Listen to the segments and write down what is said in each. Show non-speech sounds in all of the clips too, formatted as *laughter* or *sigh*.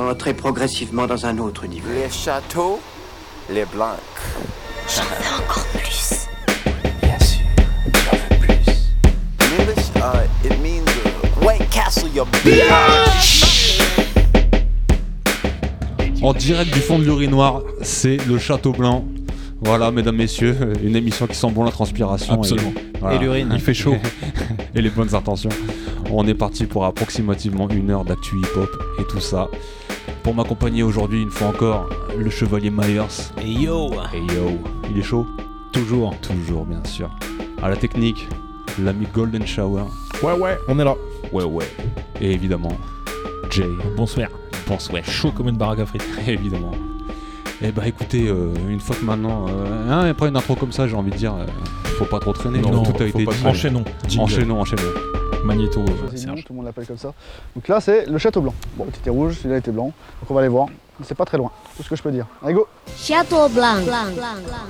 entrer progressivement dans un autre niveau. Les châteaux, les blancs. J'en veux encore plus. Bien sûr, j'en veux plus. In English, uh, it means uh, White Castle, your bitch. En direct du fond de l'urinoir, c'est le Château Blanc. Voilà, mesdames, messieurs, une émission qui sent bon la transpiration. Absolument. Et, voilà. Et l'urine. Il fait chaud. *laughs* et les bonnes intentions. On est parti pour approximativement une heure d'actu hip-hop et tout ça. Pour m'accompagner aujourd'hui, une fois encore, le chevalier Myers. Et yo Et yo, il est chaud Toujours. Toujours, bien sûr. À la technique, l'ami Golden Shower. Ouais, ouais, on est là. Ouais, ouais. Et évidemment, Jay. Bonsoir. Bonsoir. Chaud comme une baraque à frites. *laughs* évidemment. Eh bah écoutez, euh, une fois que maintenant, euh, hein, après une intro comme ça, j'ai envie de dire, euh, faut pas trop traîner. Non, tout a faut été pas dit. Enchaînons. Jingle. Enchaînons, enchaînons. Magnéto. euh, Serge. tout le monde l'appelle comme ça. Donc là, c'est le château blanc. Bon, il était rouge, celui-là était blanc. Donc on va aller voir. C'est pas très loin, tout ce que je peux dire. Allez, go Château Blanc.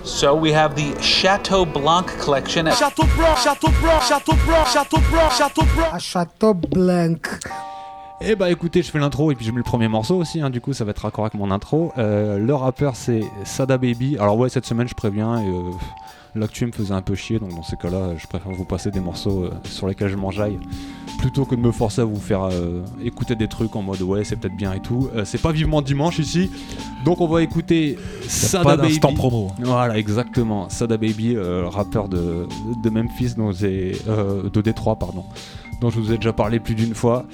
So we have the Chateau Blanc collection. at Château blanc, château blanc, château blanc, château blanc, château blanc. à Château Blanc. Eh bah écoutez, je fais l'intro et puis je mets le premier morceau aussi, hein, du coup ça va être raccord avec mon intro. Euh, le rappeur c'est Sada Baby. Alors ouais, cette semaine je préviens, et, euh, l'actu me faisait un peu chier, donc dans ces cas-là, je préfère vous passer des morceaux euh, sur lesquels je m'enjaille, plutôt que de me forcer à vous faire euh, écouter des trucs en mode ouais c'est peut-être bien et tout. Euh, c'est pas vivement dimanche ici, donc on va écouter Sada Pas Baby. promo. Voilà, exactement. Sada Baby, rappeur de, de Memphis, de Détroit, pardon, dont je vous ai déjà parlé plus d'une fois.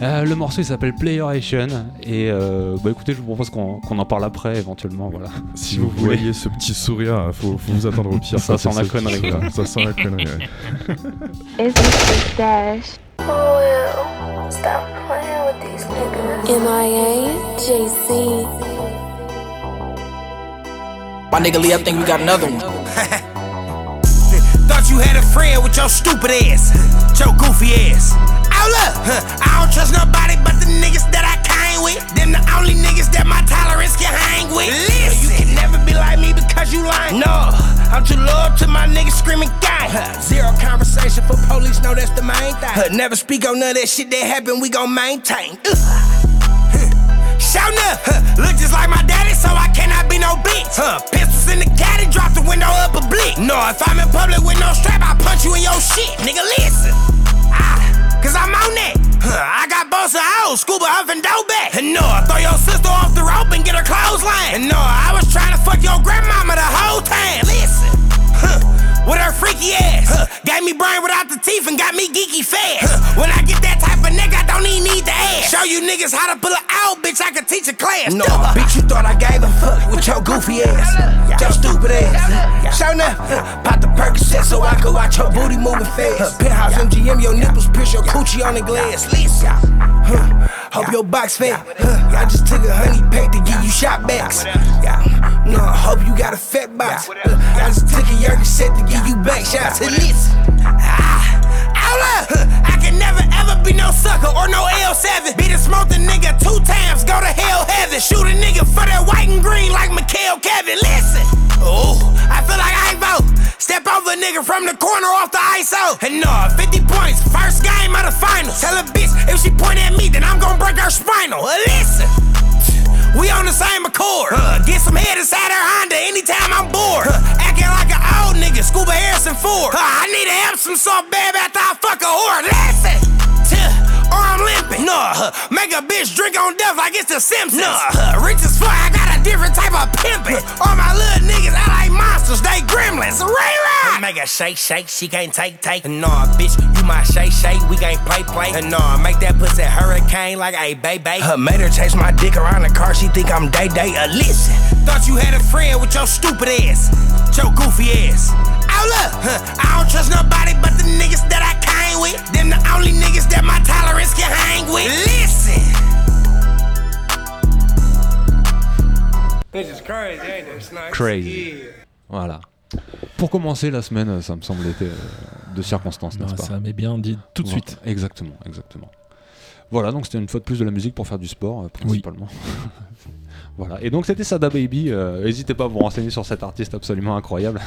Euh, le morceau il s'appelle Playeration et euh, bah écoutez je vous propose qu'on qu'on en parle après éventuellement voilà Si vous voyez ce petit sourire, faut, faut vous attendre au pire. *laughs* Ça sent c'est la connerie. Ça sent la connerie. ouais. Is this stash? Well, stop playing with these niggas? MIA, JC. My nigga Lee, I think we got another one. *laughs* You had a friend with your stupid ass, your goofy ass. Oh look, huh, I don't trust nobody but the niggas that I came with. Them the only niggas that my tolerance can hang with. Listen, you can never be like me because you lying. No, I'm too loyal to my niggas screaming gang. Huh, Zero conversation for police, know that's the main thing. Huh, Never speak on none of that shit that happened, we gon' maintain. Ugh. Up, huh, look just like my daddy, so I cannot be no bitch. Huh, pistols in the caddy, drop the window up a blick. No, if I'm in public with no strap, I punch you in your shit, nigga. Listen, ah, cause I'm on that. Huh, I got boss of hoes, scuba huffing dope back. And no, I throw your sister off the rope and get her clothesline. And no, I was trying to fuck your grandmama the whole time. Listen, huh, with her freaky ass. Huh, gave me brain without the teeth and got me geeky fast. Huh, when I get that type don't even need to ask. Show you niggas how to pull it out, bitch. I can teach a class. No, bitch, you thought I gave a fuck with your goofy ass, your stupid ass. Show now, *laughs* pop the Percocet so I can watch your booty moving fast. Penthouse MGM, your nipples pierce your coochie on the glass. Listen, huh, hope your box fat. Huh, I just took a honey pack to give you shot backs. Yeah, no, I hope you got a fat box. Uh, I just took a Yerke set to give you back shots. And listen, sucker or no L7. Beat a smoke the nigga two times, go to hell heaven. Shoot a nigga for that white and green like Mikhail Kevin. Listen, oh, I feel like I ain't vote. Step over nigga from the corner off the ISO. And no, 50 points, first game of the finals. Tell a bitch if she point at me, then I'm gonna break her spinal. Uh, Listen. We on the same accord. Uh, get some head inside her Honda anytime I'm bored. Uh, acting like an old nigga, Scuba Harrison Ford. Uh, I need to have some salt babe after I fuck a whore. Listen. Or I'm limping. Nah, make a bitch drink on death like it's the Simpsons. Nah, rich as fuck, I got a different type of pimping. All my little niggas, I like monsters, they gremlins. Ray Rock. Make a shake, shake, she can't take, take. Nah, bitch, you my shake, shake, we can't play, play. Nah, make that pussy hurricane like a baby. Her made her chase my dick around the car, she think I'm day day. Uh, listen, thought you had a friend with your stupid ass, your goofy ass. Oh look, huh, I don't trust nobody but the niggas that I with. Them the only niggas that my tolerance can hang with. Listen. Is crazy, ain't it? It's nice. Crazy. voilà pour commencer la semaine ça me semble être euh, de circonstances n'est-ce pas ça m'est bien dit tout de Voilà, suite. exactement exactement voilà donc c'était une fois de plus de la musique pour faire du sport euh, principalement *laughs* voilà et donc c'était Sada Baby euh, n'hésitez pas à vous renseigner sur cet artiste absolument incroyable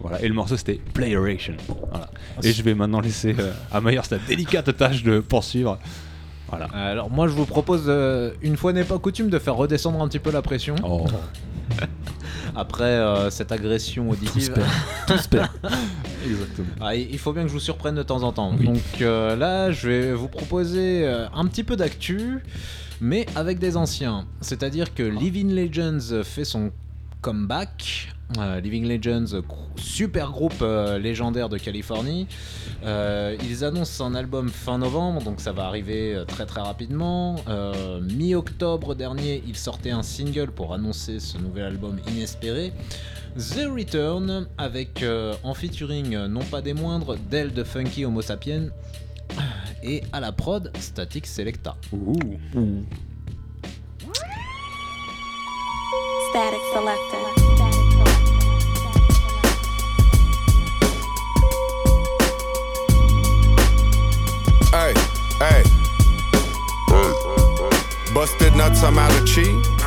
voilà et le morceau c'était Playeration voilà et je vais maintenant laisser euh, à Myers la délicate tâche de poursuivre Voilà. Alors moi je vous propose, euh, une fois n'est pas coutume, de faire redescendre un petit peu la pression. Oh. *laughs* Après euh, cette agression auditive. Tous perdent. *laughs* *laughs* Exactement. Ah, il faut bien que je vous surprenne de temps en temps. Donc là, je vais vous proposer un petit peu d'actu, mais avec des anciens. C'est-à-dire que Living Legends fait son comeback. Euh, Living Legends, super groupe euh, légendaire de Californie. Euh, ils annoncent un album fin novembre, donc ça va arriver très très rapidement. Euh, Mi-octobre dernier, ils sortaient un single pour annoncer ce nouvel album inespéré. The Return, avec euh, en featuring euh, non pas des moindres, Del de Funky Homo Sapien et à la prod Static Selecta. Static Selector. Hey. Busted nuts, I'm out of chi.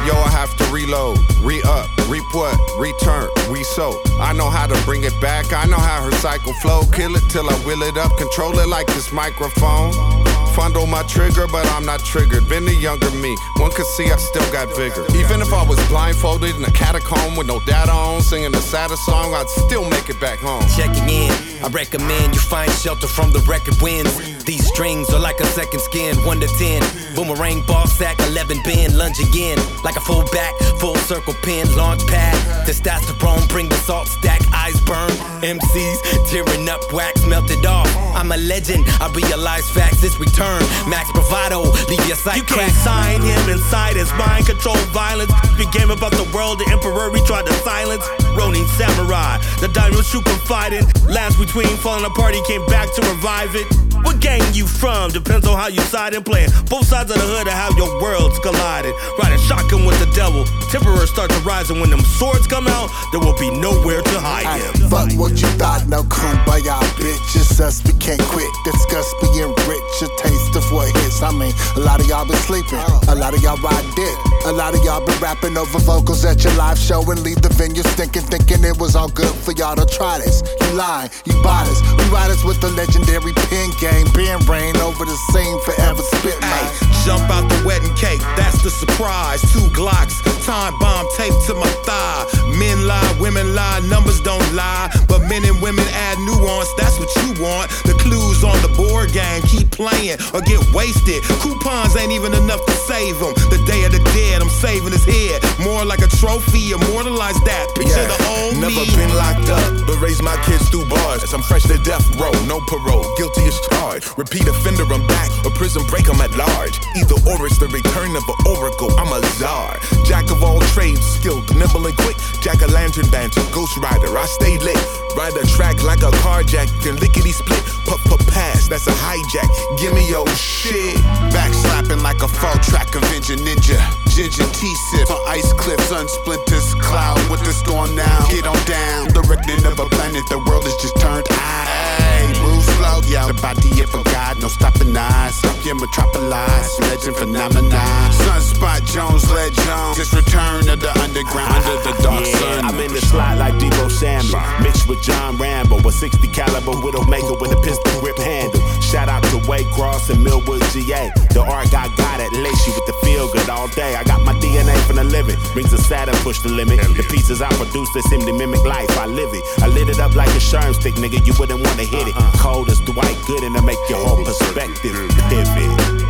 Yo, I have to reload, re up, reap what, return, re-sow. I know how to bring it back, I know how her cycle flow. Kill it till I wheel it up, control it like this microphone. Fondle my trigger, but I'm not triggered. Been the younger me, one could see I still got vigor. Even if I was blindfolded in a catacomb with no data on, singing a sadder song, I'd still make it back home. Checking in, I recommend you find shelter from the record winds. These strings are like a second skin, 1 to 10. Boomerang ball sack, 11 bend, lunge again. Like a full back, full circle pin, launch pad. The Testosterone, bring the salt stack, eyes burn. MCs tearing up, wax melted off. I'm a legend, I realize facts, this return. Max bravado, leave your sight You can't sign him inside his mind control violence. Became about the world, the emperor he tried to silence. Ronin samurai, the diamond shoe confiding. Last between falling apart, he came back to revive it. What gang you from? Depends on how you side and playing. Both sides of the hood are how your worlds collided. Riding shotgun with the devil. Temperor starts to rise, and when them swords come out, there will be nowhere to hide him. Fuck what you thought, no kumbaya, bitch. It's us, we can't quit. Discuss being rich, a taste of what hits. I mean, a lot of y'all been sleeping, a lot of y'all ride dick. A lot of y'all been rapping over vocals at your live show and leave the venue stinking, thinking it was all good for y'all to try this. You lying, you bodies. We riders with the legendary pen game. Ben rain over the scene, forever spit, mate. Jump out the wedding cake, that's the surprise. Two Glocks, time bomb taped to my thigh. Men lie, women lie, numbers don't lie. But men and women add nuance, that's what you want. The clues on the board game, keep playing or get wasted. Coupons ain't even enough to save them. The day of the dead, I'm saving his head. More like a trophy, immortalize that. Picture the old Never me. been locked up, but raised my kids through bars. I'm fresh to death row, no parole, guilty as charged. Repeat offender, I'm back, or prison break, I'm at large. Either or it's the return of an oracle, I'm a czar. Jack of all trades, skilled, nimble and quick. Jack o' lantern banter, ghost rider, I stay lit. Ride a track like a carjack, then lickety split. Puff puff pass, that's a hijack. Give me your shit. Back slapping like a fall track Avenger Ninja. Ginger T-sip on ice cliffs, unsplinters, cloud with the storm now. Get on down, the reckoning of a planet, the world is just turned eye. Hey, move slow, yeah. The body if for God, no stopping eyes. Up your metropolis, legend phenomenon. Sunspot Jonz, led Jones. Just return of the underground, under the dark Yeah, sun. I'm in the slot like Deebo Samuel, mixed with John Rambo, a 60 caliber Widowmaker with a pistol grip handle. Shout out to Waycross and Millwood, GA. The arc I got it, Lacey with the feel good all day. I got my DNA from the living, rings of Saturn push the limit. The pieces I produce they seem to mimic life. I live it. I lit it up like a sherm stick, nigga. You wouldn't wanna hit it. Uh-huh. Cold as Dwight Gooden to make your whole perspective pivot.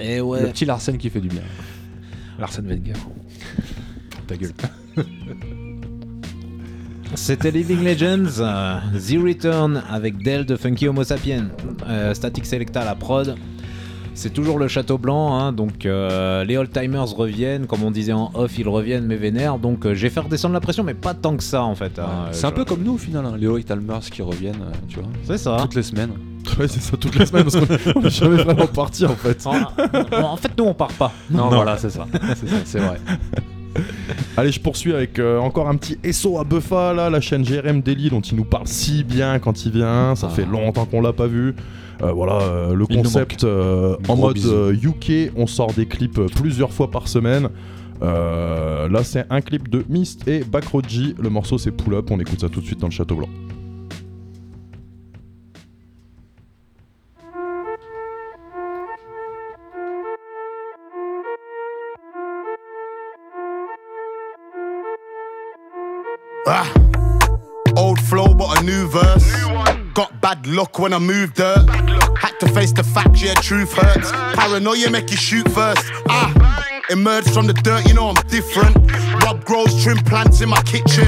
Et ouais. Le petit Larsen qui fait du bien. Larsen Wenger. Ta gueule. *laughs* C'était Living Legends, euh, The Return avec Del de Funky Homo Sapien, euh, Static Selecta à la prod. C'est toujours le Château Blanc, hein, donc euh, les old-timers reviennent, comme on disait en off, ils reviennent mais vénères, donc euh, j'ai fait redescendre la pression, mais pas tant que ça en fait. hein. C'est un Je- peu comme nous au final, hein, les Hoyt Almers qui reviennent, euh, tu vois. C'est ça. Toutes les semaines. *laughs* Ouais, c'est ça toute la semaine parce qu'on *laughs* on est jamais vraiment parti en fait. En, en fait, nous, on part pas. Non, voilà, c'est ça. C'est ça, c'est vrai. *laughs* Allez, je poursuis avec euh, encore un petit SO à Buffa, là, la chaîne GRM Daily dont il nous parle si bien quand il vient. Ça fait longtemps qu'on l'a pas vu. Euh, voilà, euh, le Il concept euh, en mode bisous. UK, on sort des clips plusieurs fois par semaine. Là, c'est un clip de Mist et Backroji. Le morceau, c'est Pull Up. On écoute ça tout de suite dans le Château Blanc. Bad luck when I moved dirt. Had to face the fact, yeah, truth hurts. Paranoia make you shoot first. Ah. Emerged from the dirt, you know I'm different. Rob grows trim plants in my kitchen.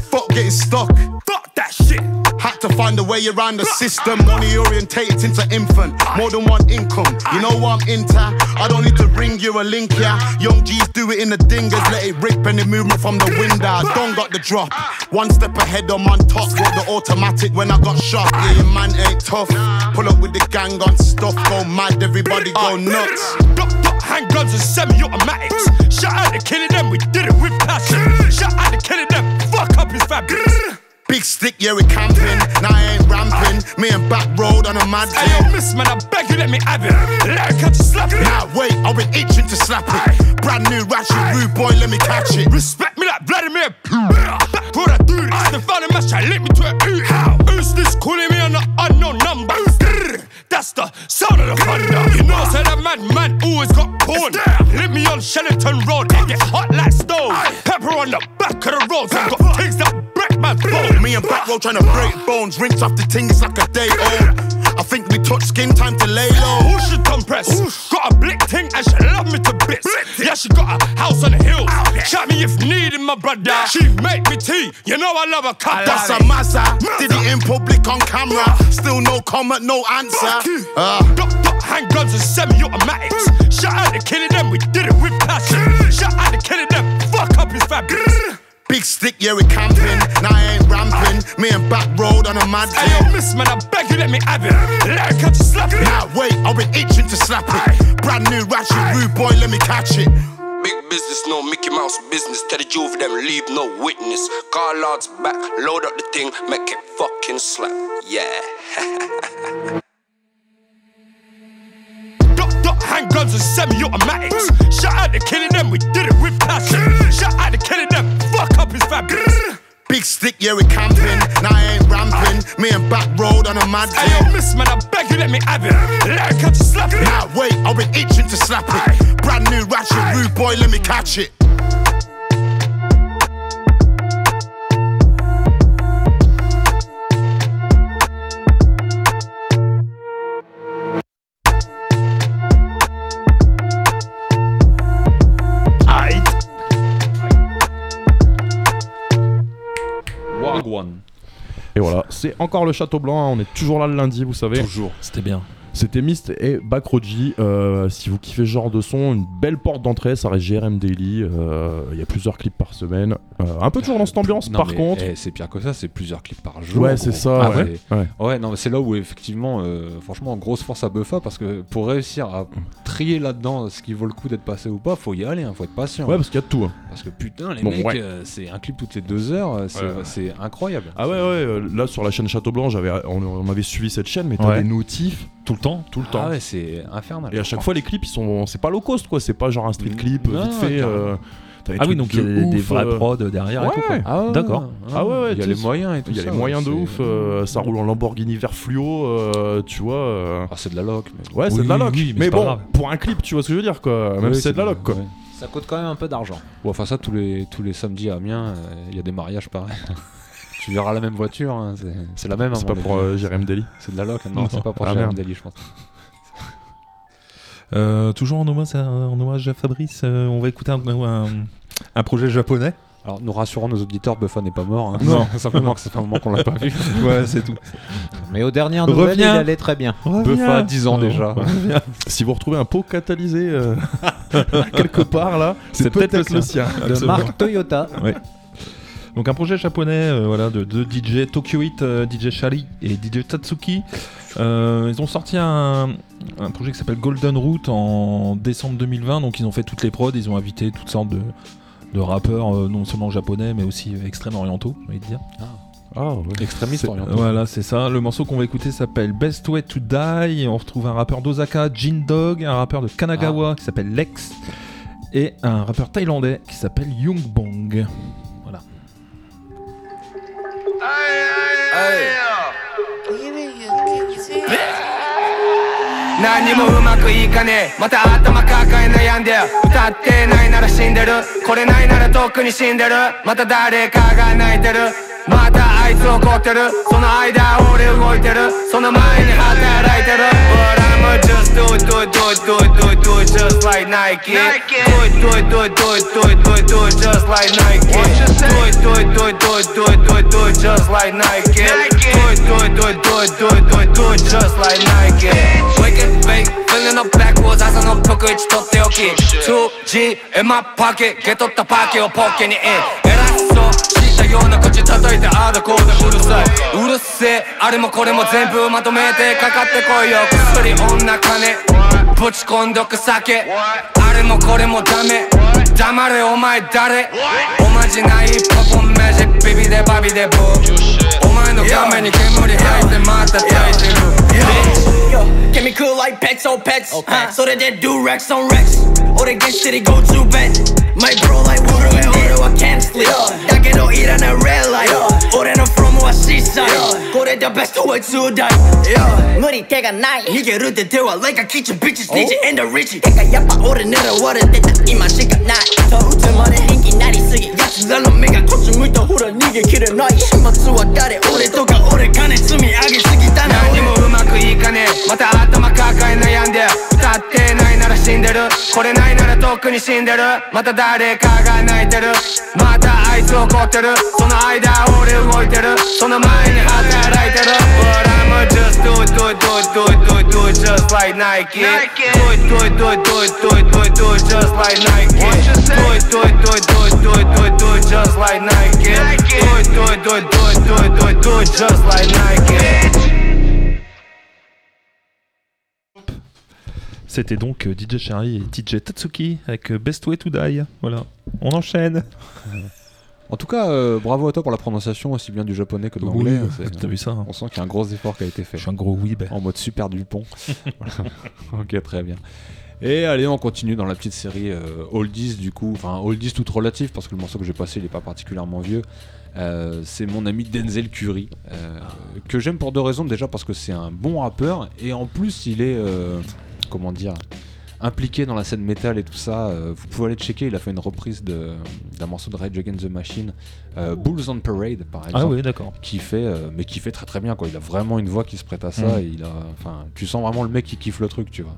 Fuck getting stuck. Fuck that shit. Had to find a way around the system. Money orientated into infant. More than one income. You know what I'm into? I don't need to ring you a link, yeah. Young G's do it in the dingers. Let it rip any movement from the window. Don't got the drop. One step ahead on man top. Got the automatic when I got shot. Yeah, your man ain't tough. Pull up with the gang on stuff. Go mad, everybody go nuts. Duck, duck, handguns and semi-automatics. Shout out to killing them, we did it with passion. Shout out to killing them, fuck up his fabrics. Big stick, yeah, we camping. Now I ain't ramping. Me and back road on a mad Hey yo, miss man, I beg you, let me have it. Let her catch you slap it. Now wait, I've been itching to slap it. Brand new ratchet, rude boy, let me catch it. Respect me like Vladimir. Back what I do this. Stefan and Mash, try link me to a ooh. How? Who's this calling me on an unknown number? That's the sound of the thunder. You know, say that mad man always got porn. Link me on Shellington Road, it get hot like stone. Pepper on the back of the road, so I got things that break my bone. Me and back road trying to break bones. Rinse off the ting, it's like a day old. I think we touch skin, time to lay low. Who should compress? Got a blick ting and she love me to bits. Yeah, she got a house on the hill. Chat me if needed, my brother. She make me tea. You know I love a cup. That's a Mazza. Did it in public on camera. Still no comment, no answer. Uh, Duck, duck, handguns and semi-automatics. Shout out to killing them, we did it with passion. Shout out to killing them, fuck up his fabrics. Big stick, yeah, we camping. Now I ain't ramping. Me and back road on a mad Hey yo, thing. miss man, I beg you, let me have it. Let her catch you slap it. Now wait, I've been itching to slap it. Brand new ratchet, rude boy, let me catch it. Big business, no Mickey Mouse business. Tell the Jew for them, leave no witness. Car lords back, load up the thing, make it fucking slap. Yeah. *laughs* handguns and semi-automatics. Shout out to killing them, we did it with passion. Shout out to killing them, fuck up his fabrics. Big stick, yeah, we camping. Now I ain't ramping. Me and back road on a mad Hey yo, miss man, I beg you, let me have it. Let her catch you slap it. Now wait, I've been itching to slap it. Brand new ratchet, rude boy, let me catch it. Et voilà, c'est encore le Château Blanc. hein, On est toujours là le lundi, vous savez. Toujours. C'était bien. C'était Mist et Backroji. Euh, si vous kiffez ce genre de son, une belle porte d'entrée, ça reste GRM Daily. euh, Il y a plusieurs clips par semaine. Euh, un peu toujours dans cette ambiance, Non, par mais, contre. eh, c'est pire que ça, c'est plusieurs clips par jour. Ouais, c'est ça, Ah ouais. Ouais. Ouais, non, mais c'est là où effectivement, franchement, grosse force à Buffa parce que pour réussir à trier là-dedans ce qui vaut le coup d'être passé ou pas, faut y aller, hein, faut être patient. Ouais, parce qu'il y a de tout. hein. Parce que putain, les Bon, mecs, ouais. euh, c'est un clip toutes les deux heures, euh, c'est Ouais, ouais. c'est incroyable. Ah ouais, ouais, euh, là sur la chaîne Château Blanc, j'avais, on, on avait suivi cette chaîne, mais t'as Ouais. des notifs Tout le temps tout le temps. Ah ouais, c'est infernal. Et à chaque fois, les clips, ils sont, c'est pas low cost quoi, c'est pas genre un street clip Non, vite fait. euh, Ah oui, donc il y a de des, vrais euh, prods derrière et tout. quoi. Ah ouais, D'accord. Ah ouais, ouais, il y a les moyens et tout Il y a ça, les moyens de ouf, euh, ça roule en Lamborghini vert fluo, euh, tu vois. euh. Ah, c'est de la loc. Mais... Ouais, c'est de la loc. oui, mais bon, grave. pour un clip, tu vois ce que je veux dire quoi. Même Oui, si c'est de la loc quoi. Ça coûte quand même un peu d'argent. Bon, enfin ça tous les tous les samedis à Amiens, euh, il y a des mariages pareils. *laughs* tu verras la même voiture, hein, c'est- c'est la même. C'est mon pas pour euh, Jérém Deli. C'est de la loc. Non, c'est pas pour Ah, Jérém. Deli, je pense. Euh, toujours en hommage, à, en hommage à Fabrice, euh, on va écouter un, un- un projet japonais. Alors nous rassurons nos auditeurs, Buffa n'est pas mort. hein. Non. *laughs* simplement que ça fait un moment qu'on l'a pas vu. *laughs* ouais, c'est tout. Mais aux dernières nouvelles, Reviens. il allait très bien. Buffa, 10 ans Non, déjà. reviens. Si vous retrouvez un pot catalysé euh, *laughs* quelque part là, c'est C'est peut-être peut-être le sien. De marque Toyota. Donc un projet japonais euh, voilà, de, de DJ Tokyo Hit, euh, DJ Shari et DJ Tatsuki. Euh, ils ont sorti un, un projet qui s'appelle Golden Route en décembre 2020. Donc ils ont fait toutes les prods, ils ont invité toutes sortes de, de rappeurs, euh, non seulement japonais mais aussi extrêmes orientaux, on va dire. Ah, ouais. Extrémistes C'est- orientaux. Voilà, c'est ça. Le morceau qu'on va écouter s'appelle Best Way to Die. Et on retrouve un rappeur d'Osaka, Jin Dog, un rappeur de Kanagawa qui s'appelle Lex, et un rappeur thaïlandais qui s'appelle Young Bong. Voilà. 何もうまくいかねえ。また頭抱え悩んで。歌ってないなら死んでる。これないならとっくに死んでる。また誰かが泣いてる。またあいつ怒ってる。その間俺動いてる。その前に働いてる。But I'ma just do it do it do it do it do it do it. Just like Nike Do it do it do it do it do it do it do it just like Nike Do it do it do it do it do it do it do it just like Nike Do it do it do it do it do it do it do it just like Nike Wake it fake feeling no backwards 朝の服一とっておき 2G in my pocket ゲ取ったパーキーをポッケにイン偉そうしたような口叩いてああだこうだうるさいうるせえあれもこれも全部まとめてかかってこいよ薬女金ぶち込んどく酒あれもこれもダメ黙れお前誰おまじないパポンマジックビビでバビでブーお前の画面に煙吐いてまた焚いてる get me cool like pets on pets. Uh, so they do Rex on Rex. Or they get shitty go to bed. My bro like water and water, I can't sleep. だけどいらない red light. 俺のは seaside. これで best way to die. 無理手がない。逃げるって手は like a kitchen bitches. DJ and the Richie. てかやっぱ俺狙われてた今しかない。と打つまで人気なりすぎ。奴らの目がこっち向いたほら逃げきれない。始末は誰俺とか俺金積み上げすぎたな。何もうまくいかねえまた頭抱え悩んで歌ってない死んでるこれないならとっくに死んでるまた誰かが泣いてるまたあいつ怒ってるその間俺動いてるその前に働いてる But I'ma just do it do it do it do it do it do it just like Nike Do it do it do it do it do it do it do it just like Nike Do it do it do it do it do it do it do it just like Nike Do it do it do it do it do it do it do it just like Nike C'était donc euh, DJ Shari et DJ Tatsuki avec euh, Best Way to Die. Voilà. On enchaîne. *laughs* En tout cas, euh, bravo à toi pour la prononciation aussi bien du japonais que de l'anglais. Oui, C'est- t'as vu ça, hein. On sent qu'il y a un gros effort qui a été fait. Je suis un gros weeb. En mode super Dupont. *laughs* *laughs* Ok, très bien. Et allez, on continue dans la petite série euh, Oldies du coup. Enfin, Oldies toute relative parce que le morceau que j'ai passé il n'est pas particulièrement vieux. Euh, c'est mon ami Denzel Curry que j'aime pour deux raisons. Déjà parce que c'est un bon rappeur et en plus il est comment dire impliqué dans la scène métal et tout ça. Euh, vous pouvez aller checker. Il a fait une reprise de- d'un morceau de Rage Against the Machine, euh, Bulls on Parade par exemple. Ah oui, d'accord. Qui fait, euh, mais qui fait très très bien quoi. Il a vraiment une voix qui se prête à ça. Mm. Et il a, enfin, tu sens vraiment le mec qui kiffe le truc, tu vois.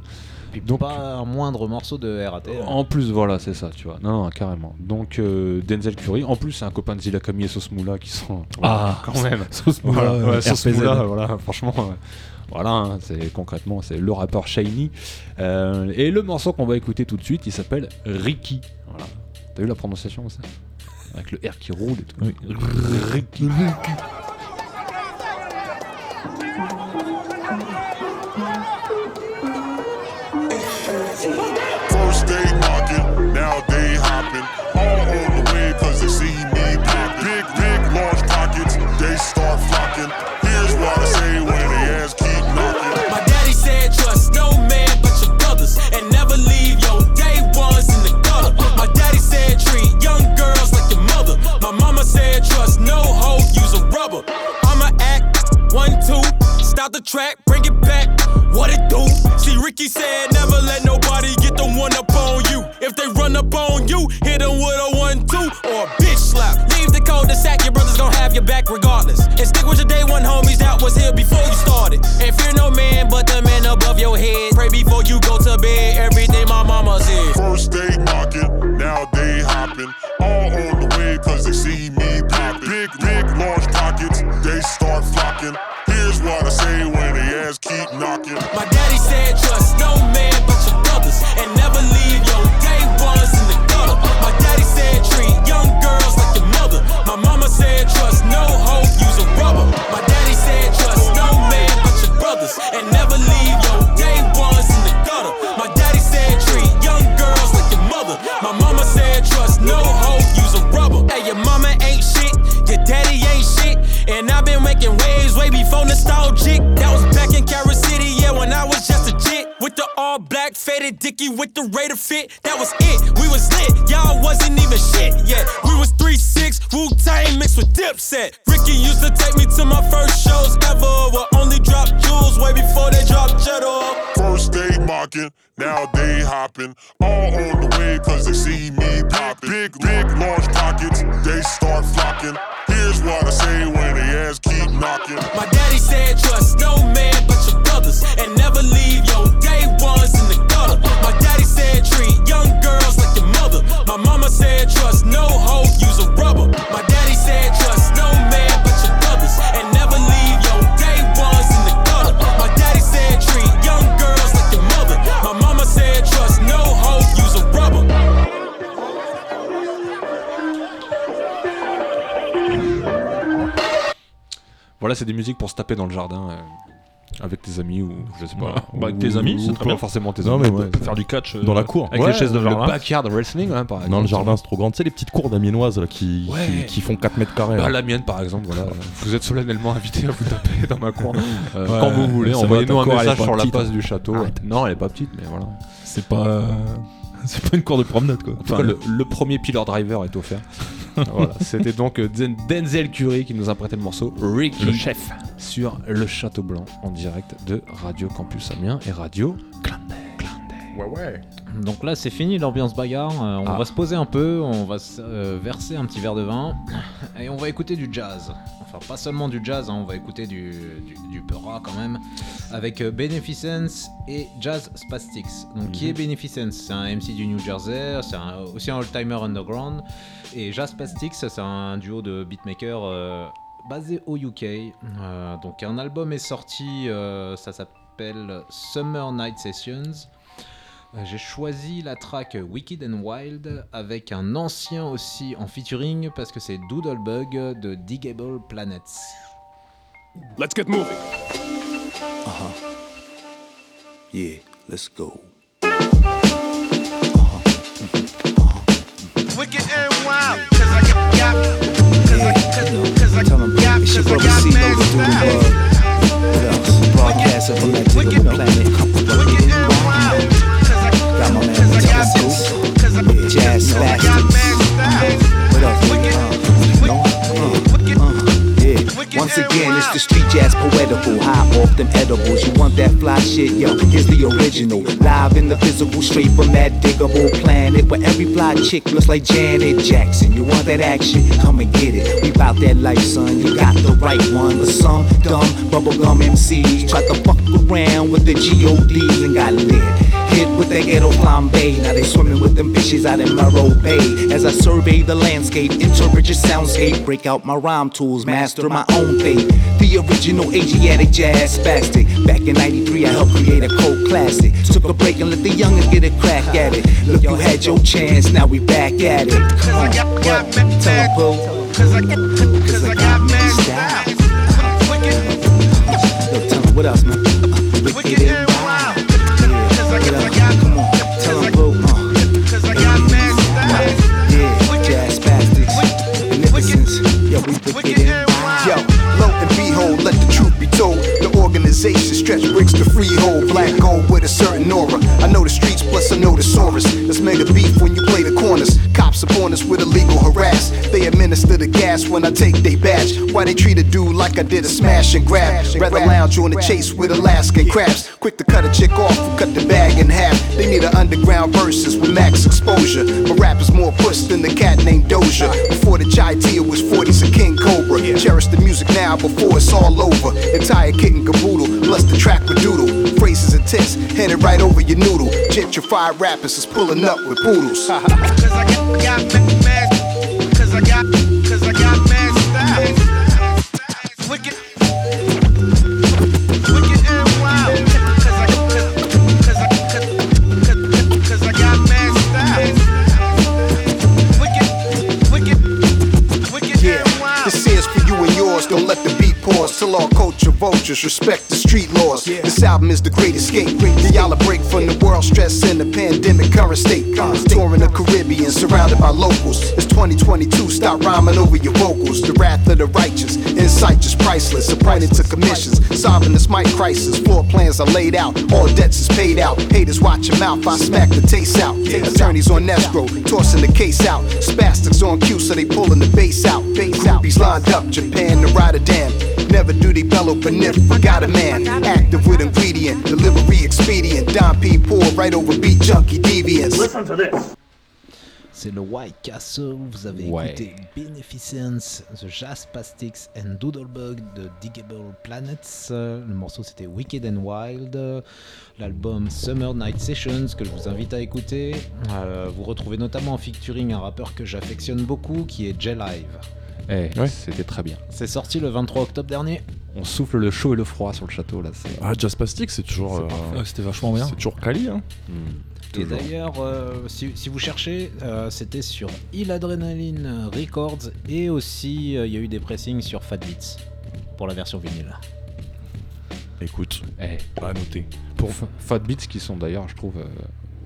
Puis pas un moindre morceau de RAT. hein. En plus, voilà, c'est ça, tu vois. Non, non, carrément. Donc, euh, Denzel Curry. En plus, c'est un copain de Zilla Kami et Sauce Moula qui sont. Ah, *laughs* quand même. Sauce Moula, Voilà, ouais, Sauce RPZ. Moula, voilà, franchement. ouais. Voilà, hein, c'est concrètement, c'est le rappeur Shiny. Euh, et le morceau qu'on va écouter tout de suite, il s'appelle Ricky. Voilà. T'as vu la prononciation ça Avec le R qui roule et tout. Oui. Ricky. First they knocking, now they hopping. All on the way cause they see me now they hopping. All on the way cause they see me popping. Big, big, large pockets, they start flocking. Here's what I say when they ass keep knocking. Voilà, c'est des musiques pour se taper dans le jardin. euh, avec tes amis ou je sais pas. Bah, avec Ou- tes amis, ou c'est très bien. forcément tes Non, amis. mais ouais, faire du catch, euh, Dans la cour. avec les chaises de jardin. Le backyard wrestling, hein, par exemple. Dans le jardin, c'est trop grand. Tu sais, les petites cours d'amiénoises là, qui, Ouais. qui, qui font 4 mètres carrés. Bah, là. la mienne par exemple, voilà. *laughs* Vous êtes solennellement invité à vous taper dans ma cour euh, Ouais, quand vous voulez. ça va, Envoyez-nous ta un cour, elle est message pas sur la petite, passe hein. du château. Arrête. Non, elle est pas petite, mais voilà. C'est pas. euh, *laughs* C'est pas une cour de promenade quoi. En tout cas, le, le premier pillar driver est offert. *laughs* voilà, c'était donc euh, Den- Denzel Curry qui nous a prêté le morceau Ricky Le chef. sur le Château Blanc en direct de Radio Campus Amiens et Radio Ouais, ouais. Donc là, c'est fini l'ambiance bagarre. Euh, on Ah. va se poser un peu, on va se, euh, verser un petit verre de vin et on va écouter du jazz. Enfin, pas seulement du jazz, hein, on va écouter du, du, du Peura quand même. Avec euh, Beneficence et Jazz Spastics. Donc, qui Mhm. est Beneficence? C'est un MC du New Jersey, c'est aussi un old-timer underground. Et Jazz Spastics, c'est un duo de beatmakers euh, basé au UK. Euh, donc, un album est sorti, euh, ça s'appelle Summer Night Sessions. Euh, J'ai choisi la track Wicked and Wild avec un ancien aussi en featuring parce que c'est Doodlebug de Digable Planets. Let's get moving. Uh huh. Yeah, let's go. Wicked and wild. Cause I got, got cause I, cause, cause I Tell 'em, got, cause I mad style. Broadcasting from that planet. Wicked and wild. Yeah, Jazz style. What. Once again, it's the street jazz poetical. High off them edibles. You want that fly shit? Yo, here's the original. Live in the physical, straight from that diggable planet where every fly chick looks like Janet Jackson. You want that action? Come and get it. We bout that life, son. You got the right one. But some dumb bubblegum MCs try to fuck around with the GODs and got lit. Hit with that ghetto flambe. Now they swimming with them fishes out in Morro Bay. As I survey the landscape, interpret your soundscape, break out my rhyme tools, master my own fate. The original Asiatic jazz spastic. Back in 93, I helped create a cult classic. Took a break and let the youngins get a crack at it. Look, you had your chance, now we back at it. Come on? Tell 'em, boo. Like I did a smash and grab? Rather lounge on the chase with Alaskan crabs. Quick to cut a chick off cut the bag in half. They need an underground verses with max exposure. My rap is more puss than the cat named Doja. Before the Chai Tia was 40s a King Cobra. Cherish the music now before it's all over. Entire kit and caboodle, plus the track with doodle. Phrases and intense, headed right over your noodle. Gentrified rappers is pulling up with poodles. *laughs* Cause I got, got mad. Cause I got, extras, respect the street laws. This album is the great escape. The y'all a break from the world stress and the pandemic current state. Touring the Caribbean, surrounded by locals. It's 2022, stop rhyming over your vocals. The wrath of the righteous, insight just priceless. Appointed to commissions, solving this mic crisis. Floor plans are laid out, all debts is paid out. Haters watch your mouth, I smack the taste out. Attorneys on escrow, tossing the case out. Spastics on cue, so they pulling the bass out. Base out. Groupies lined up, Japan to Rotterdam. Never do they bellow beneath, got a man. Active with ingredient, delivery expedient. Don P. Poor right over beat junkie deviants. Listen to this. C'est le White Castle, vous avez Ouais. écouté Beneficence, The Jazz Pastics and Doodlebug de Diggable Planets. Le morceau c'était Wicked and Wild. L'album Summer Night Sessions que je vous invite à écouter. Euh, vous retrouvez notamment en featuring un rappeur que j'affectionne beaucoup qui est J-Live. Eh, c'était très bien. C'est sorti le 23 octobre dernier. On souffle le chaud et le froid sur le château là. Ah, Jazz Plastic, c'est toujours. Euh. Ouais, c'était vachement bien. C'est toujours quali, hein. Et d'ailleurs, euh, si, si vous cherchez, euh, c'était sur Il Adrenaline Records et aussi euh, il y a eu des pressings sur Fat Beats pour la version vinyle. Écoute, Eh, à noter. Pour Fa- Fat Beats qui sont d'ailleurs, je trouve, euh,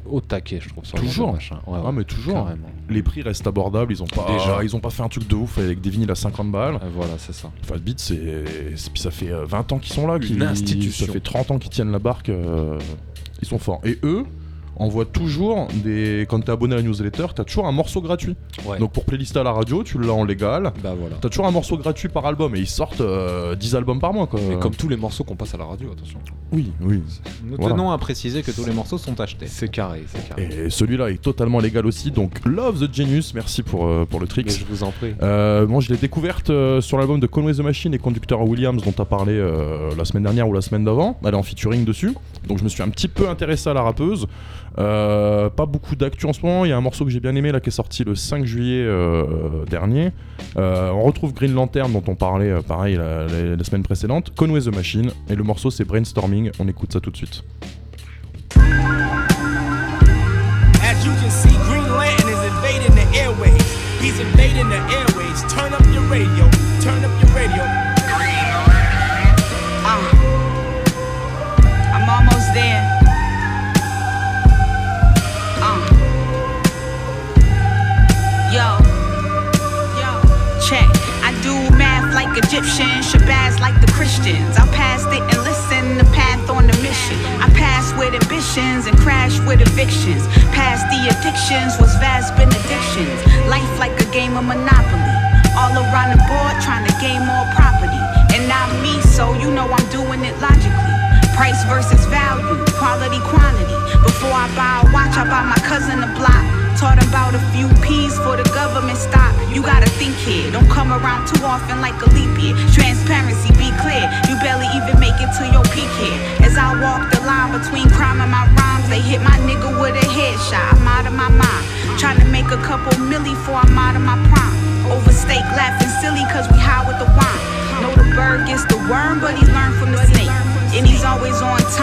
au taquet, je trouve. Sur Toujours. machin. Ouais, ah ouais, mais toujours. carrément. Les prix restent abordables, ils ont pas Déjà. ils ont pas fait un truc de ouf avec des vinyles à 50 balles. Euh, voilà, c'est ça. Fat Beat c'est puis ça fait euh, 20 ans qu'ils sont là, Une qu'ils- institution. Ça fait 30 ans qu'ils tiennent la barque, euh, ils sont forts. Et eux envoient toujours des quand t'es abonné à la newsletter, t'as toujours un morceau gratuit. Ouais. Donc pour playlister à la radio, tu l'as en légal. Bah voilà. T'as toujours un morceau gratuit par album et ils sortent euh, 10 albums par mois quoi. Mais comme tous les morceaux qu'on passe à la radio, attention. Oui, oui. Nous Voilà. tenons à préciser que tous les morceaux sont achetés. C'est carré, c'est carré. Et celui-là est totalement légal aussi, donc Love the Genius, merci pour, euh, pour le trick. Je vous en prie. Euh, bon, je l'ai découverte euh, sur l'album de Conway the Machine et Conducteur Williams dont tu as parlé euh, la semaine dernière ou la semaine d'avant. Elle est en featuring dessus, donc je me suis un petit peu intéressé à la rappeuse. Euh, pas beaucoup d'actu en ce moment, il y a un morceau que j'ai bien aimé là qui est sorti le 5 juillet euh, dernier. Euh, on retrouve Green Lantern dont on parlait pareil la, la- la semaine précédente, Conway the Machine, et le morceau c'est Brainstorming, on écoute ça tout de suite. Ambitions and crash with evictions. Past the addictions was vast benedictions. Life like a game of Monopoly. All around the board trying to gain more property. And not me, so you know I'm doing it logically. Price versus value, quality, quantity. Before I buy a watch, I buy my cousin a block. Taught about a few P's for the government stock. You gotta think here, don't come around too often like a leap year. Transparency, be clear. You barely even make it to your peak here. As I walk the line between crime and my rhymes, they hit my nigga with a headshot. I'm out of my mind. Trying to make a couple milli before I'm out of my prime. Overstake, laughing silly cause we high with the wine. Know the bird gets the worm, but he learned from the snake. And he's always on time,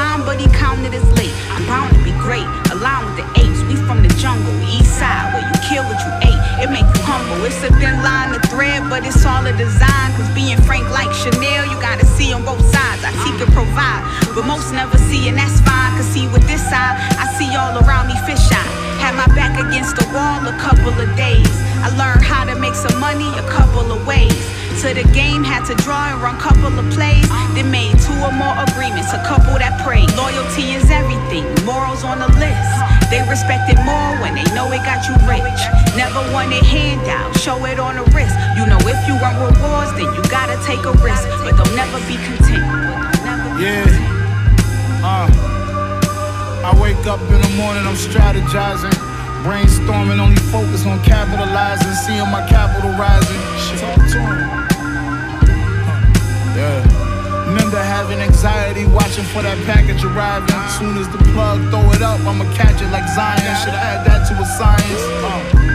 jungle, east side, where you kill what you ate. It make you humble. It's a thin line to thread, but it's all a design. Cause being frank like Chanel, you gotta see on both sides. I seek and provide, but most never see, and that's fine. Cause see, with this side, I see all around me fish eye. Had my back against the wall a couple of days. I learned how to make some money a couple of ways. To the game, had to draw and run couple of plays. Then made two or more agreements, a couple that prayed. Loyalty is everything, morals on the list. They respect it more when they know it got you rich. Never want wanted handout, show it on the wrist. You know if you want rewards, then you gotta take a risk. But they'll never be content. Yeah. Uh. I wake up in the morning, I'm strategizing. Brainstorming, only focus on capitalizing. Seeing my capital rising. Shit. Talk to him. Yeah. Remember having anxiety, watching for that package arriving. Soon as the plug throw it up, I'ma catch it like Zion. Should've add that to a science. Uh.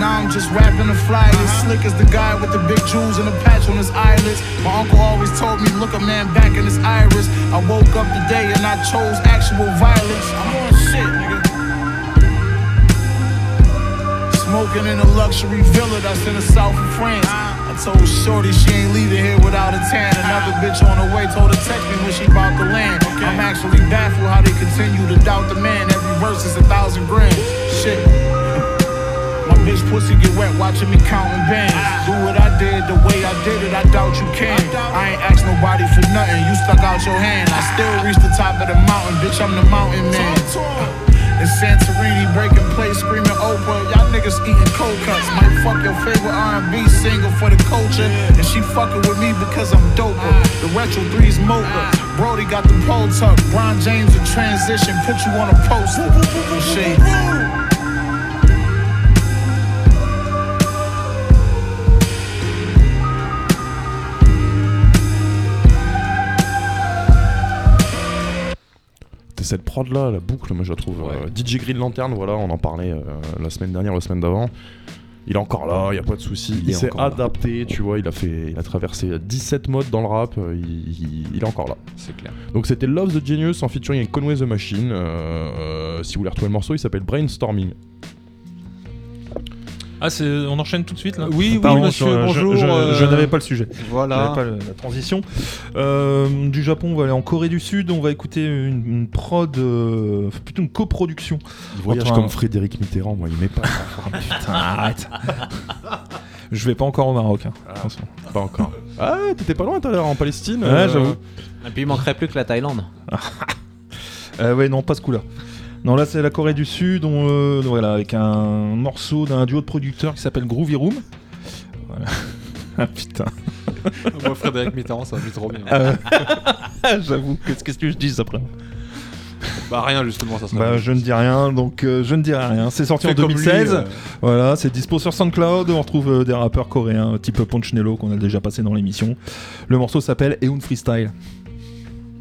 Now I'm just rapping the flyers. Slick as the guy with the big jewels and the patch on his eyelids. My uncle always told me, look a man back in his iris. I woke up today and I chose actual violence. I'm on shit, Smoking in a luxury villa that's in the south of France. I told Shorty she ain't leaving here without a tan. Another bitch on the way told her text me when she about to land. I'm actually baffled how they continue to doubt the man. Every verse is a thousand grand. Shit. My bitch pussy get wet watching me counting bands. Do what I did the way I did it, I doubt you can. I ain't asked nobody for nothing, you stuck out your hand. I still reach the top of the mountain, bitch, I'm the mountain man. In Santorini, breaking plates, screaming Oprah. Y'all niggas eating cold cuts. Might fuck your favorite R&B single for the culture, and she fucking with me because I'm doper. The retro threes mocha. Brody got the pole tuck. Bron James in transition, put you on a poster. Shit. Cette prod là, la boucle, moi je la trouve. euh, DJ Green Lantern, voilà, on en parlait euh, la semaine dernière, la semaine d'avant. Il est encore là, il y a pas de souci. Il Il, est s'est là. adapté, tu vois, il a fait, il a traversé 17 modes dans le rap, euh, il, il- il est encore là. C'est clair. Donc c'était Love the Genius en featuring avec Conway the Machine. si vous voulez retrouver le morceau, il s'appelle Brainstorming. Ah, c'est, on enchaîne tout de suite là Oui, oui, Pardon, monsieur, bonjour, Je, euh, je n'avais pas le sujet. voilà. Je n'avais pas le- la transition. Euh, du Japon, on va aller en Corée du Sud. On va écouter une, une prod, euh, plutôt une coproduction. Il voyage un- comme Frédéric Mitterrand, moi il met pas. *laughs* Putain, arrête. Je vais pas encore au Maroc. hein. Attention. Pas encore. Ah, t'étais pas loin tout à l'heure en Palestine. Ouais, euh, j'avoue. Et puis il manquerait plus que la Thaïlande. *laughs* Euh, ouais, non, pas ce coup-là. Non, là, c'est la Corée du Sud, on, euh, voilà, avec un morceau d'un duo de producteurs qui s'appelle Groovy Room. Voilà. *laughs* ah putain. Moi, Frédéric Mitterrand, ça va trop bien. Ah. *laughs* J'avoue, qu'est-ce que je dis après Bah, rien, justement, ça serait. Bah, je ne dis rien, donc euh, je ne dirai rien. C'est sorti en comme lui, 2016. euh. Voilà, c'est dispo sur SoundCloud. On retrouve euh, des rappeurs coréens type Punchnello qu'on a déjà passé dans l'émission. Le morceau s'appelle Eun Freestyle.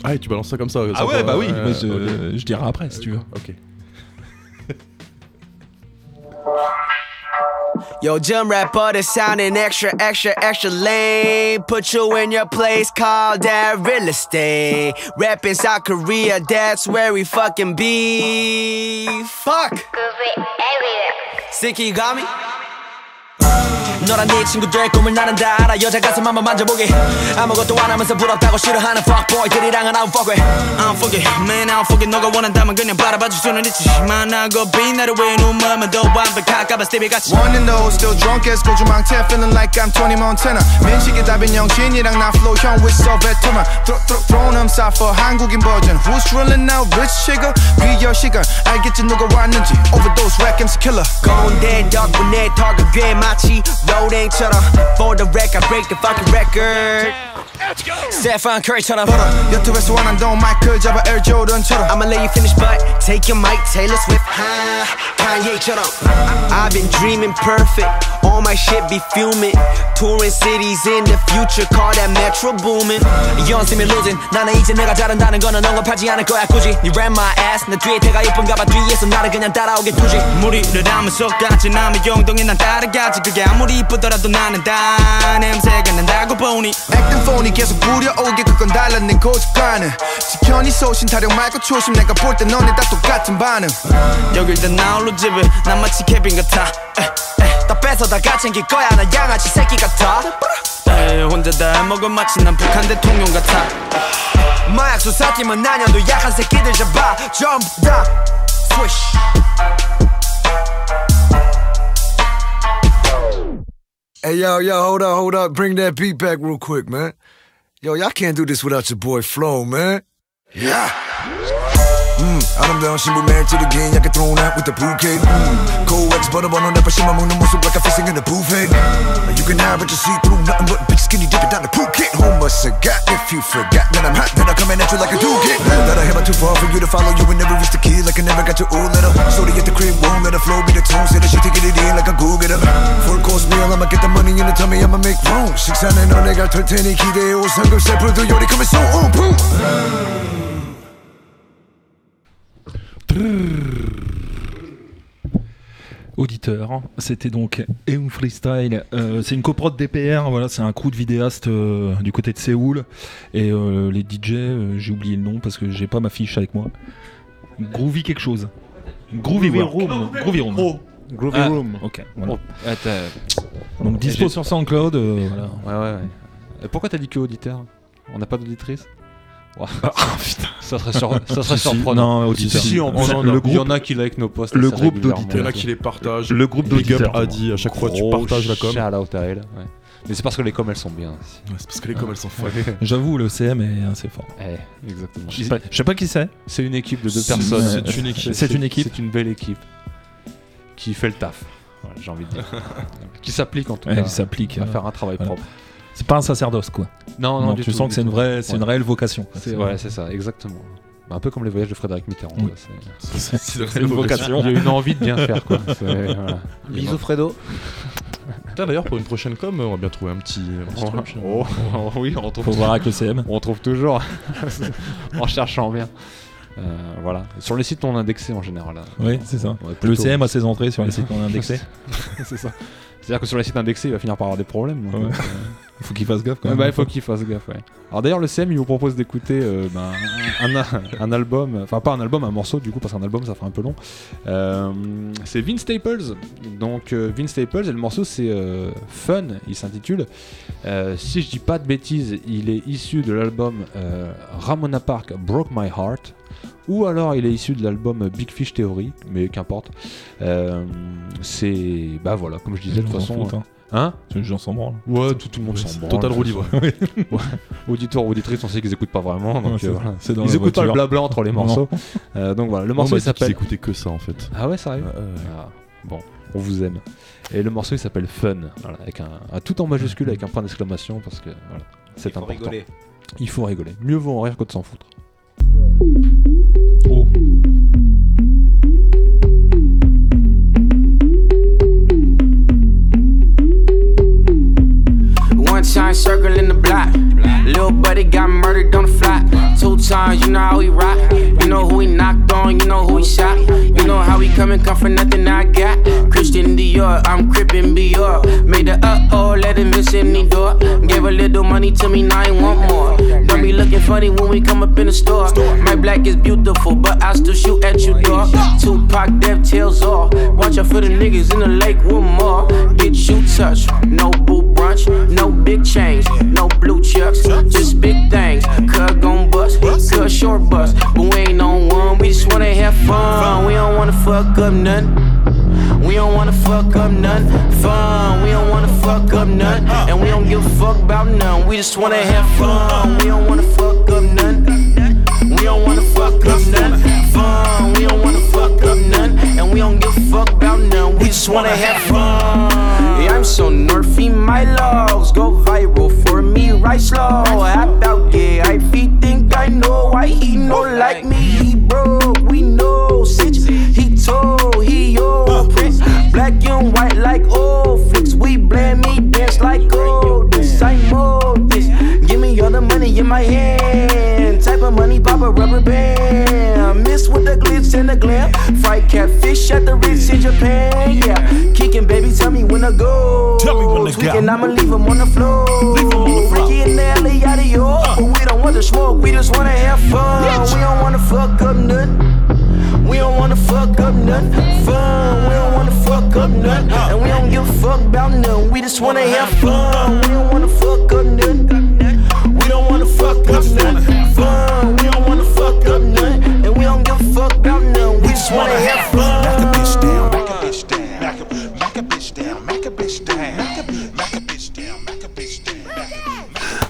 Ah, et tu balances ça comme ça. Ah ça ouais, va, bah oui, ouais, mais je, ok. je dirai après si tu veux. Ok. *laughs* Yo, gym rapper that's sounding extra, extra, extra lame. Put you in your place, call that real estate. Rapping South Korea, that's where we fucking be. Fuck! Sik-K, you got me? 너랑 네 친구들 꿈을 나는 다 알아 여자 가슴 한번 만져보게 아무것도 안 하면서 부럽다고 싫어하는 fuckboy들이랑은 I don't fuck with I don't fuck it man I don't fuck it 너가 원한다면 그냥 바라봐줄 수는 있지만 나고 빛나를 왜 눈물만 더 완벽할까봐 스티비 같이 One and those still drunk as 고주망태 feeling like I'm Tony Montana 민식이 답인 영진이랑 나 flow 형 with so veteran throw throw throw them side for 한국인 버전 Who's drilling out rich chica 비열 시간 알겠지 누가 왔는지 overdose rack MC killer 건대 덕분에 턱을 꽤 마치 로 road ain't. For the wreck, I break the fucking record. Stephen Curry처럼 유튜브에서 원한동 마이클 잡아 Air Jordan처럼 I'ma let you finish but take your mic Taylor Swift 하, Kanye처럼 I've been dreaming perfect All my shit be fuming Touring cities in the future Call that metro booming 연습이 losing 나는 이제 내가 잘한다는 거는 언급하지 않을 거야 굳이 You ran my ass 내 뒤에 태가 이쁜가 봐 뒤에서 나를 그냥 따라오게 두지 무리를 하면 속같이 남의 용동에 난 따라가지 그게 아무리 이쁘더라도 나는 다 냄새가 난다고 보니 Acting phony 계속 부려오게 그건 달라낸 고집과는 지켜니 소신 타령 말고 초심 내가 볼 때 너네 다 똑같은 반응. 여길 다 나홀로 집에 난 마치 케빈 같아. 에, 에, 다 뺏어 다 가챙길 거야 나 양아치 새끼 같아. 에, 혼자 다 해먹은 마치 난 북한 대통령 같아. 마약 수사 팀은 나년도 약한 새끼들 잡아. 전부 다 swish. Hey, yo, yo, hold up, hold up. Bring that beat back real quick, man. Yo, y'all can't do this without your boy Flo, man. Yeah. 음, 아름다운 신부맨 찌르긴 약간 thrown out with the bouquet 음, coex 버려버려 내 빠심만 먹는 모습 like a facing in a buffet You can have it, just see through nothing but big skinny dipping down the Phuket Homeless got if you forgot that I'm hot Then I'm coming at you like a dookie That I have too far for you to follow You and never reach the key like I never got your old letter Sorry at the crib, won't let her flow Be the tone, say that she taking it in like a go-getter Full course meal, I'ma get the money in the tummy I'ma make room 식사는 너네가 털 테니 기대해 오 삼겹살 풀도 요리 coming soon 음, boom. Auditeur, c'était donc Eun Freestyle. Euh, c'est une coprode DPR, voilà, c'est un crew de vidéastes euh, du côté de Séoul. Et euh, les DJ, euh, j'ai oublié le nom parce que j'ai pas ma fiche avec moi. Groovy quelque chose. Groovy. Room. Groovy Room. Oh. Groovy Ah, Room. Ok. voilà. Oh, ah, t'as- Donc dispo sur SoundCloud. euh, voilà. Ouais, ouais, pourquoi t'as dit que auditeur? On n'a pas d'auditrice? Ouais. *laughs* Ça serait, sur- ça serait *laughs* Si, si. surprenant. Non. Si, en plus, a. le Le il y en groupe- a qui like nos posts. le groupe d'auditeurs. Il y en a qui les partagent. Le groupe d'auditeurs. Adi, à chaque fois tu partages la com. Shout out à elle. ouais. Mais c'est parce que les coms elles sont bien. Ouais, c'est parce que les coms elles sont folles. *laughs* J'avoue, le CM est assez fort. Eh, exactement. Je sais pas, je sais pas qui c'est. C'est une équipe de deux C'est- personnes. c'est une équipe. C'est une équipe. C'est une belle équipe qui fait le taf. Voilà, J'ai envie de dire. qui s'applique en tout Ouais, cas. qui s'applique, à voilà. faire un travail Voilà. propre. C'est pas un sacerdoce quoi. Non, non, du tu tout, sens du que c'est une vraie, c'est une réelle vocation. C'est ouais, c'est ça, exactement. Bah, un peu comme les voyages de Frédéric Mitterrand. Oui. quoi, c'est- C'est- c'est la *laughs* C'est une réelle vocation. Il y a une envie de bien faire quoi. *laughs* C'est- voilà. Bisous Fredo. Putain, D'ailleurs, pour une prochaine com, on va bien trouver un petit, un petit Oh, truc. oh, oh, oui, on retrouve Faut voir avec le CM. On retrouve toujours *laughs* en cherchant bien. Euh, voilà. Sur les sites non indexés en général. hein. Oui, c'est ça. Le. CM a ses entrées sur les sites non indexés. c'est ça. C'est-à-dire que sur les sites indexés, il va finir par avoir des problèmes. donc, Ouais. euh, Il *laughs* faut qu'il fasse gaffe quand même. bah, il faut qu'il fasse gaffe, ouais. Alors d'ailleurs, le CM, il vous propose d'écouter euh, ben, un, un- album, enfin pas un album, un morceau du coup, parce qu'un album ça fait un peu long. Euh, c'est Vince Staples. Donc euh, Vince Staples, et le morceau c'est Fun, il s'intitule. Si je dis pas de bêtises, il est issu de l'album Ramona Park Broke My Heart. Ou alors il est issu de l'album Big Fish Theory, mais qu'importe. Euh, c'est. Bah voilà, comme je disais, de toute On s'en façon. fout, hein. Hein? Les gens s'en branlent. Ouais, tout, tout le monde s'en branle. Total roue libre. Ouais. *laughs* *laughs* Auditeurs ou auditrices, on sait qu'ils écoutent pas vraiment. Donc Ouais, euh, c'est- voilà. c'est dans Ils écoutent pas le blabla entre les morceaux. Euh, donc voilà, le On morceau qu'ils s'appelle. écoutaient que ça en fait. Ah ouais, ça arrive Ouais, ouais. Ah, Bon, on vous aime. Et le morceau il s'appelle Fun, voilà, avec un, un tout en majuscule avec un point d'exclamation parce que voilà, c'est Il faut important. rigoler. Il faut rigoler. Mieux vaut en rire que de s'en foutre. One time circling the block. Little buddy got murdered on the fly. Two times, you know how he rock. You know who he knocked on, you know who he shot. You know how he coming, come for nothing I got. Christian Dior, I'm crippin' Dior. Made the uh oh, let him miss any door. Gave a little money to me, now I want more. Don't be looking funny when we come up in the store. My black is beautiful, but I still shoot at you, dog. Tupac, dev tails off. Watch out for the niggas in the lake with more. Get you touched, no boo no big chains, no blue chucks, just big things. Cuz gon' bust, cuz short bust, but we ain't on one. We just wanna have fun. We don't wanna fuck up none. We don't wanna fuck up none fun. We don't wanna fuck up none, and we don't give a fuck about none. We just wanna have fun. We don't wanna fuck up none. We don't wanna fuck up none fun. We don't wanna fuck up none, and we don't give a fuck about none. We just wanna have fun. Yeah, I'm so my go viral for me, right slow. Hop out, yeah, I feet think I know why he know like me. He broke, we know, sitch. He told, he yo, prince. Black and white like old flicks. We blame me, dance like gold. This I know this. Give me all the money in my hand. Type of money, pop a rubber band. Miss with the glitz and the glam. Fried catfish at the Ritz in Japan. Yeah, kicking, baby, when to go. Tell me when to go. I'ma leave him on the floor. Leave 'em on the floor. In the alley, out of York. But we don't want to smoke, we just wanna have fun. We don't wanna fuck up nothing. We don't wanna fuck up nothing. Fun, we don't wanna fuck up nothing. Uh. And we don't give a fuck about nothing. We just wanna have fun. We don't wanna fuck up nothing. We don't wanna fuck up nothing. Fun, we don't wanna fuck up nothing. And we don't give a fuck about nothing. We just wanna have fun. Down, back a bitch down, back a, back a bitch down, back a bitch down, back a,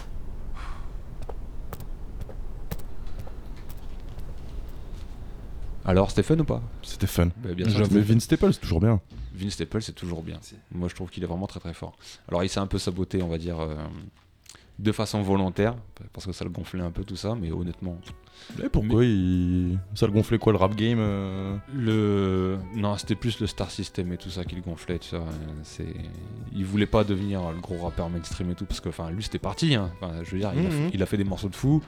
Alors, c'était fun ou pas? C'était fun. Bah, bien sûr, Mais. Vince Staples, c'est toujours bien. Vince Staples, c'est toujours bien. Moi, je trouve qu'il est vraiment très très fort. Alors, il s'est un peu saboté, on va dire, euh, de façon volontaire, parce que ça le gonflait un peu tout ça, mais honnêtement. Et pourquoi il... Ça le gonflait quoi le rap game euh Le non, c'était plus le star system et tout ça qui le gonflait. Tu vois. C'est, il voulait pas devenir le gros rappeur mainstream et tout parce que, enfin, lui c'était parti. Hein. Enfin, je veux dire, il, a, Mhm. il a fait des morceaux de fou.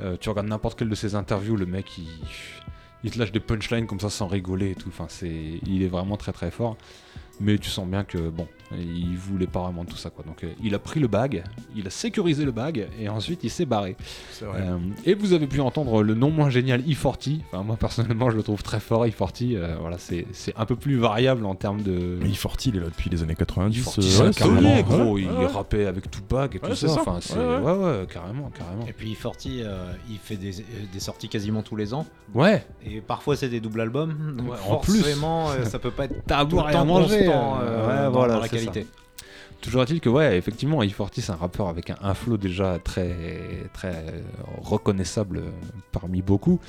Euh, tu regardes n'importe quelle de ses interviews, le mec il, il te lâche des punchlines comme ça sans rigoler et tout. Enfin, c'est, il est vraiment très très fort. Mais tu sens bien que bon, il voulait pas vraiment tout ça quoi. Donc euh, il a pris le bag, il a sécurisé le bag et ensuite il s'est barré. C'est vrai. Euh, et vous avez pu entendre le non moins génial E40. Enfin moi personnellement je le trouve très fort E40. Euh, voilà c'est c'est un peu plus variable en termes de. E40 il est là depuis les années 90. E40, euh, ouais, gros, ouais, il ouais. rappait avec Tupac et tout Ouais, ça. Enfin c'est Ouais, ouais, ouais. ouais, carrément carrément. Et puis Forti, euh, il fait des, des sorties quasiment tous les ans. Ouais. Et parfois c'est des doubles albums. Donc Ouais, en plus. forcément, euh, ça peut pas être *laughs* T'as à manger. Euh, euh, ouais, dans, voilà, dans la ça. qualité. Toujours est-il que ouais, effectivement, E40 c'est un rappeur avec un, un flow déjà très très reconnaissable parmi beaucoup.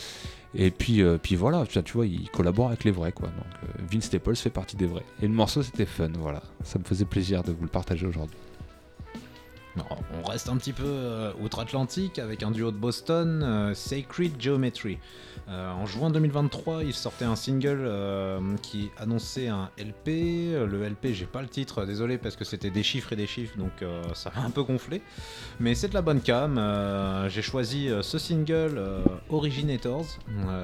Et puis euh, puis voilà, tu, tu vois, il collabore avec les vrais quoi. Donc euh, Vince Staples fait partie des vrais. Et le morceau c'était fun, voilà. Ça me faisait plaisir de vous le partager aujourd'hui. On reste un petit peu euh, outre-Atlantique avec un duo de Boston, euh, Sacred Geometry. Euh, en juin 2023, il sortait un single qui annonçait un LP. Le LP, j'ai pas le titre, désolé parce que c'était des chiffres et des chiffres, donc ça m'a un peu gonflé. Mais c'est de la bonne cam. j'ai choisi ce single Originators.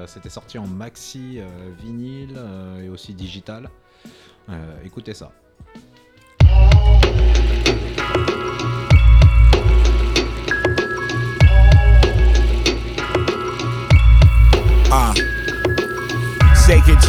C'était sorti en maxi, vinyle et aussi digital. Écoutez ça.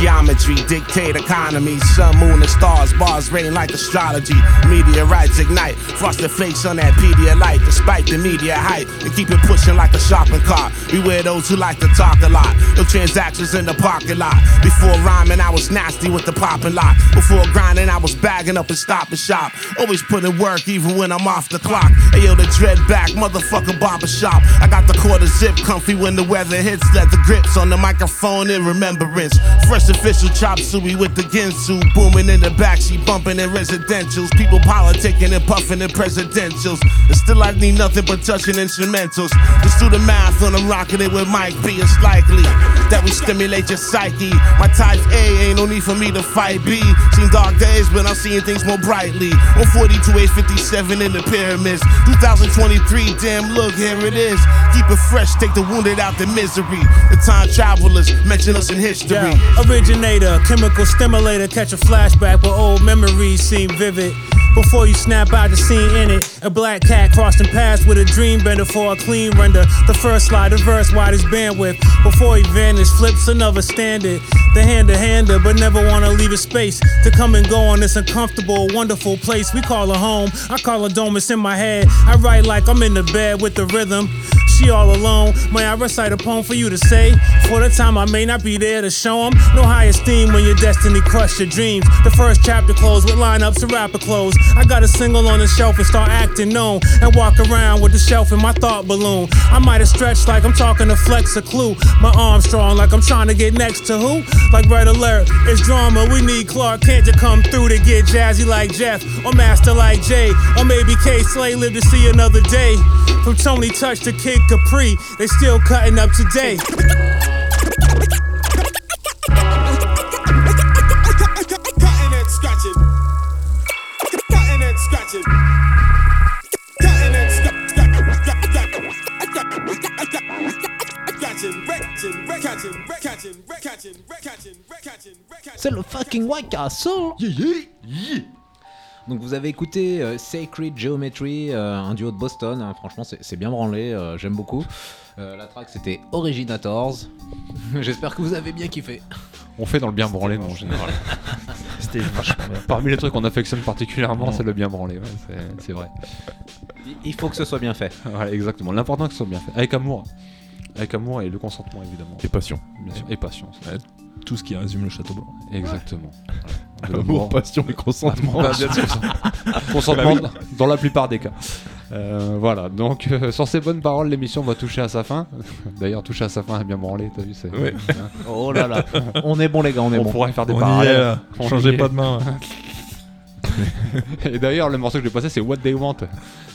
Geometry, dictate economy. Sun, moon, and stars, bars rain like astrology. Meteorites ignite, frosted flakes on that Pedialyte. Despite the media hype, and keep it pushing like a shopping cart. Beware those who like to talk a lot. No transactions in the parking lot. Before rhyming, I was nasty with the popping lot. Before grinding, I was bagging up and stopping shop. Always putting work even when I'm off the clock. Ayo, the dread back, motherfucker barber shop. I got the quarter zip comfy when the weather hits. Leather grips on the microphone in remembrance. Fresh official chop suey with the Ginsu. Booming in the backseat, bumping in residentials. People politicking and puffing in presidentials. And still I need nothing but touching instrumentals. Just do the math on them rocking it with Mike B. It's likely that we stimulate your psyche. My type A ain't no need for me to fight B. Seen dark days, but I'm seeing things more brightly. 142, 857 in the pyramids. 2023, damn, look, here it is. Keep it fresh, take the wounded out the misery. The time travelers mention us in history. Yeah, originator, chemical stimulator, catch a flashback where old memories seem vivid. Before you snap out the scene in it, a black cat crossing paths with a dream bender for a clean render. The first slide, the verse, wide bandwidth. Before he vanished, flips another standard. The hand to hander, but never wanna leave a space to come and go on this uncomfortable, wonderful place we call a home. I call a dome, it's in my head. I write like I'm in the bed with the rhythm. She all alone. May I recite a poem for you to say? For the time I may not be there to show 'em. No high esteem when your destiny crushed your dreams. The first chapter closed with lineups of rapper clothes. I got a single on the shelf and start acting known. And walk around with the shelf in my thought balloon. I might have stretched like I'm talking to flex a clue. My arm strong like I'm trying to get next to who? Like red alert, it's drama. We need Clark Kent to come through to get jazzy like Jeff or master like Jay. Or maybe Kay Slay live to see another day. From Tony Touch to Kid Capri, they still cutting up today. C'est le fucking White Castle Donc vous avez écouté euh, Sacred Geometry, euh, un duo de Boston, hein, franchement c'est bien branlé, euh, j'aime beaucoup. Euh, la track c'était Originators. *laughs* J'espère que vous avez bien kiffé. On fait dans le bien branlé non, en général. *laughs* C'était vachement bien. Parmi les trucs qu'on affectionne particulièrement, c'est le bien branlé, ouais, c'est- vrai. Il faut que ce soit bien fait. *laughs* Voilà, exactement. L'important que ce soit bien fait. Avec amour. Avec amour et le consentement, évidemment. Et passion. Bien sûr. Et patience. Tout ce qui résume le château blanc. Exactement. Voilà. Amour, passion et consentement. Bah, bien sûr. *laughs* consentement Bah dans la plupart des cas. Euh, voilà, donc euh, sur ces bonnes paroles, l'émission va toucher à sa fin. *laughs* D'ailleurs, toucher à sa fin est bien branlé, t'as vu c'est- Ouais. hein. Oh là là, on est bon les gars, on est On bon. pourrait faire des On y parallèles. est, là. On Changez y est. pas de main. *laughs* Et d'ailleurs, le morceau que j'ai passé, c'est What They Want.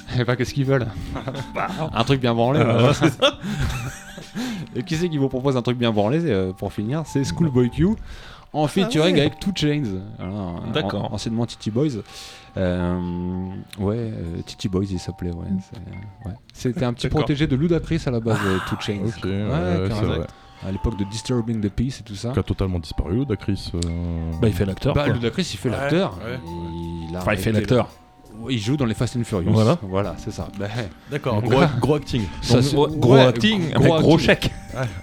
*laughs* Et pas qu'est-ce qu'ils veulent. *laughs* un truc bien branlé. Euh. *laughs* Et qui c'est qui vous propose un truc bien branlé euh, pour finir C'est Schoolboy Q en featuring ouais. avec Two Chains. D'accord. anciennement Titi Boys. Euh, ouais, euh, Titi Boys il s'appelait. Ouais. C'était un petit protégé de Ludacris à la base, Two Chains. Ok, ouais, Ouais, c'est vrai. à l'époque de Disturbing the Peace et tout ça. Qui a totalement disparu, Ludacris. euh, Bah, il fait l'acteur, Bah. Ludacris, il fait Ouais, l'acteur. ouais. Il Enfin, il fait l'acteur. Il joue dans les Fast and Furious. Voilà. Voilà, c'est ça. Bah, D'accord, gros, là- gros acting. Ça Donc, su- gros- acting avec gros acting. chèque.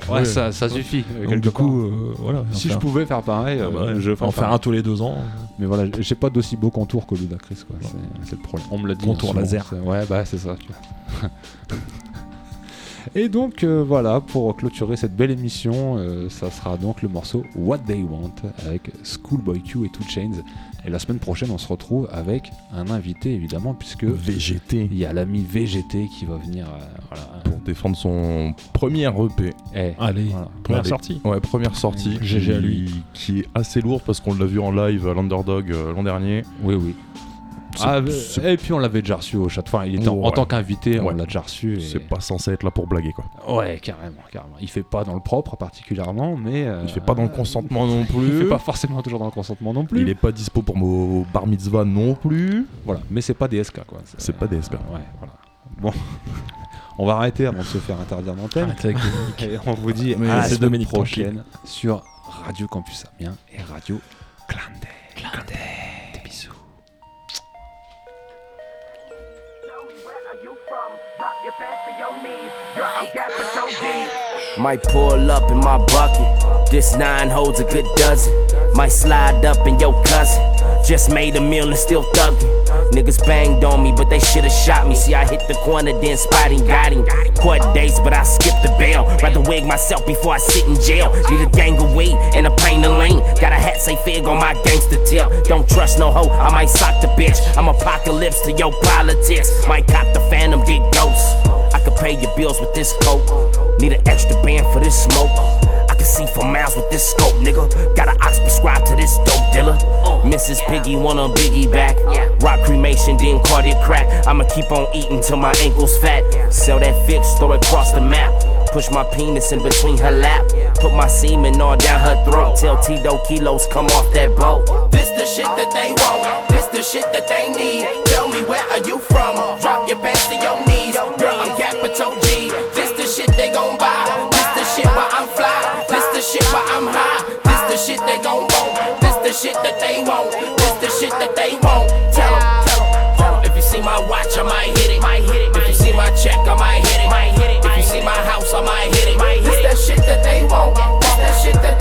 Ouais, Ouais. ça, ça suffit. Donc, du coup, euh, voilà. si je pouvais faire pareil, Ah euh, bah ouais. je ferais en faire un tous les deux ans. Mais voilà, j'ai- pas d'aussi beau contour que Ludacris, quoi. C'est- C'est le problème. On me l'a dit. Contour hein, laser. Ouais, bah c'est ça. tu vois. *laughs* Et donc euh, voilà, pour clôturer cette belle émission, euh, ça sera donc le morceau What They Want avec Schoolboy Q et Two Chains. Et la semaine prochaine, on se retrouve avec un invité évidemment, puisque VGT. il y a l'ami VGT qui va venir. euh, voilà. Pour défendre son premier EP. Eh, Allez, voilà. première Allez. sortie. Ouais, première sortie. GG à qui- lui. Qui est assez lourde parce qu'on l'a vu en live à l'Underdog euh, l'an dernier. Oui, oui. Ah, c'est- et puis on l'avait déjà reçu au château. Enfin, il était en, en Ouais. tant qu'invité, on l'a déjà reçu. et- C'est pas censé être là pour blaguer quoi. Ouais, carrément, carrément. Il fait pas dans le propre particulièrement, mais. euh, Il fait pas dans le consentement non plus. Il fait pas forcément toujours dans le consentement non plus. Il est pas dispo pour mon bar mitzvah non plus. Voilà, mais c'est pas DSK quoi. C'est pas DSK. Ouais, voilà. Bon. *laughs* On va arrêter avant de se faire interdire d'antenne. Et on vous dit *laughs* Mais à la c'est semaine Dominique, prochaine sur Radio Campus Amiens et Radio Clandé. Clandé. Might pull up in my bucket. This nine holds a good dozen. Might slide up in your cousin. Just made a meal and still thuggin'. Niggas banged on me, but they should've shot me. See, I hit the corner, then spot him, got him. Court dates, but I skipped the bail. Rather wig myself before I sit in jail. Need a gang of weed and a pint of lean. Got a hat say fig on my gangster tip. Don't trust no hoe, I might sock the bitch. I'm apocalypse to your politics. Might cop the phantom, get ghost. Pay your bills with this coat. Need an extra band for this smoke. I can see for miles with this scope, nigga. Got an ox prescribed to this dope dealer. Mrs. Piggy want a biggie back. Rock cremation, then cardiac crack. I'ma keep on eating till my ankles fat. Sell that fix, throw it across the map. Push my penis in between her lap. Put my semen all down her throat. Till Tito kilos come off that boat. This the shit that they want. This the shit that they need. Tell me where are you from? Drop your pants to your the shit that they want. This the shit that they want. Tell 'em, tell 'em, tell 'em. If you see my watch, I might hit it. Might hit it. If you see my check, I might hit it. Might hit it. If you see my house, I might hit it. Might hit it. This that shit that they want. This that shit that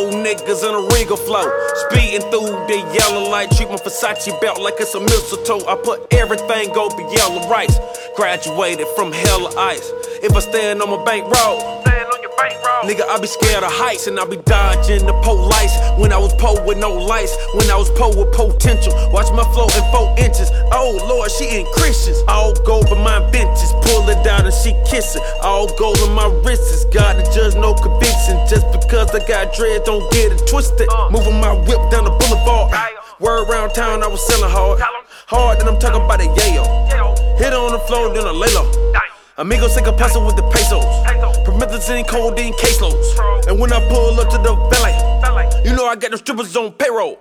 four niggas in a Regal flow. Speeding through the yellow light, treat my Versace belt like it's a mistletoe. I put everything over yellow rice. Graduated from hella ice. If I stand on my bankroll, Nigga, I be scared of heights and I be dodging the police. When I was po with no lights, when I was po with potential. Watch my flow in four inches. Oh Lord, she ain't Christians. All gold but my benches. Pull it down and she kissing. All gold in my wrists. God the judge, no conviction. Just because I got dread, don't get it twisted. Moving my whip down the boulevard. Word around town, I was selling hard. Hard, then I'm talking about a yayo. Hit on the floor, then I lay low. Amigos take a puzzle with the pesos. Promethazine, codeine, caseloads. And when I pull up to the valet, you know I got the strippers on payroll.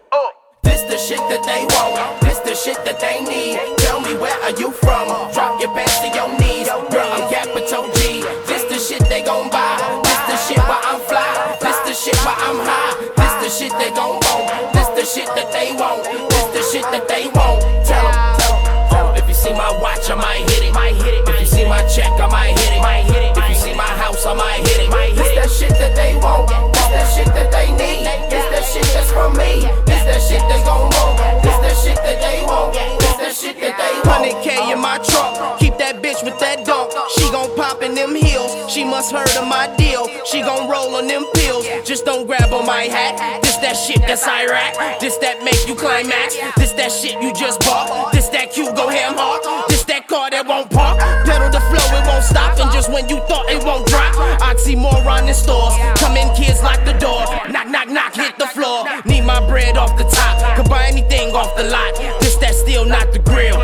This the shit that they want. This the shit that they need. Tell me where are you from? Drop your pants to your knees. Girl, I'm capital G. This the shit they gon' buy. This the shit why I'm fly. This the shit why I'm high. This the shit they gon' want. This the shit that they want. This the shit that they want. Tell 'em, tell 'em, tell 'em. If you see my watch, I might hit it. Might hit it. If you see my check, I might hit it. Might hit it. If you see my house, I might hit it. Might hit that shit that they want. This that shit that they need. This that shit that's from me. This that shit they gon' want. This that shit that they want. This that shit that they want. 100K in my trunk. Keep that bitch with that dunk. She gon' pop in them heels. She must heard of my deal. She gon' roll on them pills. Just don't grab on my hat. This that shit that's Iraq. This that make you climax. This that shit you just bought. This that cute go ham hard. That car that won't park. Pedal the flow, it won't stop. And just when you thought it won't drop, I see oxymoron in stores. Come in, kids, lock the door. Knock, knock, knock, hit the floor. Need my bread off the top. Could buy anything off the lot. This that still not the grill.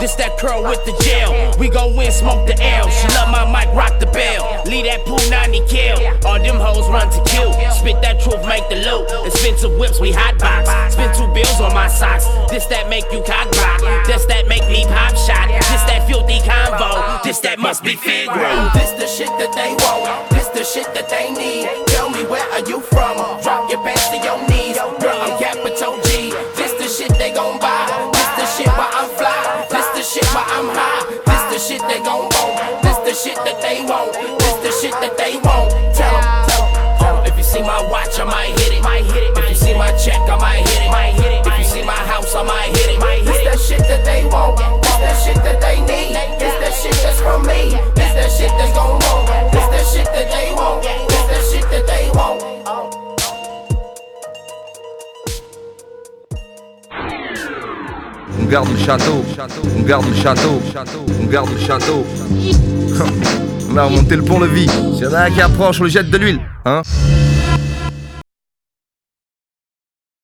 This that curl with the gel. We gon' win, smoke the L. She love my mic, rock the bell. Leave that pool 90 kill. All them hoes run to kill. Spit that truth, make the loot. Expensive whips, we hot box. Spend two bills on my socks. This that make you cock block. This that make me pop shot. This that filthy convo. This that must be fig. This the shit that they want. This the shit that they need. Tell me where are you from? Drop your pants to your knees. Girl, I'm high. This the shit they gon' want. This the shit that they want. This the shit that they want. Tell 'em, tell 'em. If you see my watch, I might hit it. Might hit it. If you see my check, I might hit it. Might hit it. If you see my house, I might hit it. Might hit it. This that shit that they want. This that shit that they need. This that shit that's from me. This that shit that's gon' On garde le château, on garde le château, on garde le château. *laughs* On va remonter le pont-levis. S'il y en a un qui approche, on le jette de l'huile, hein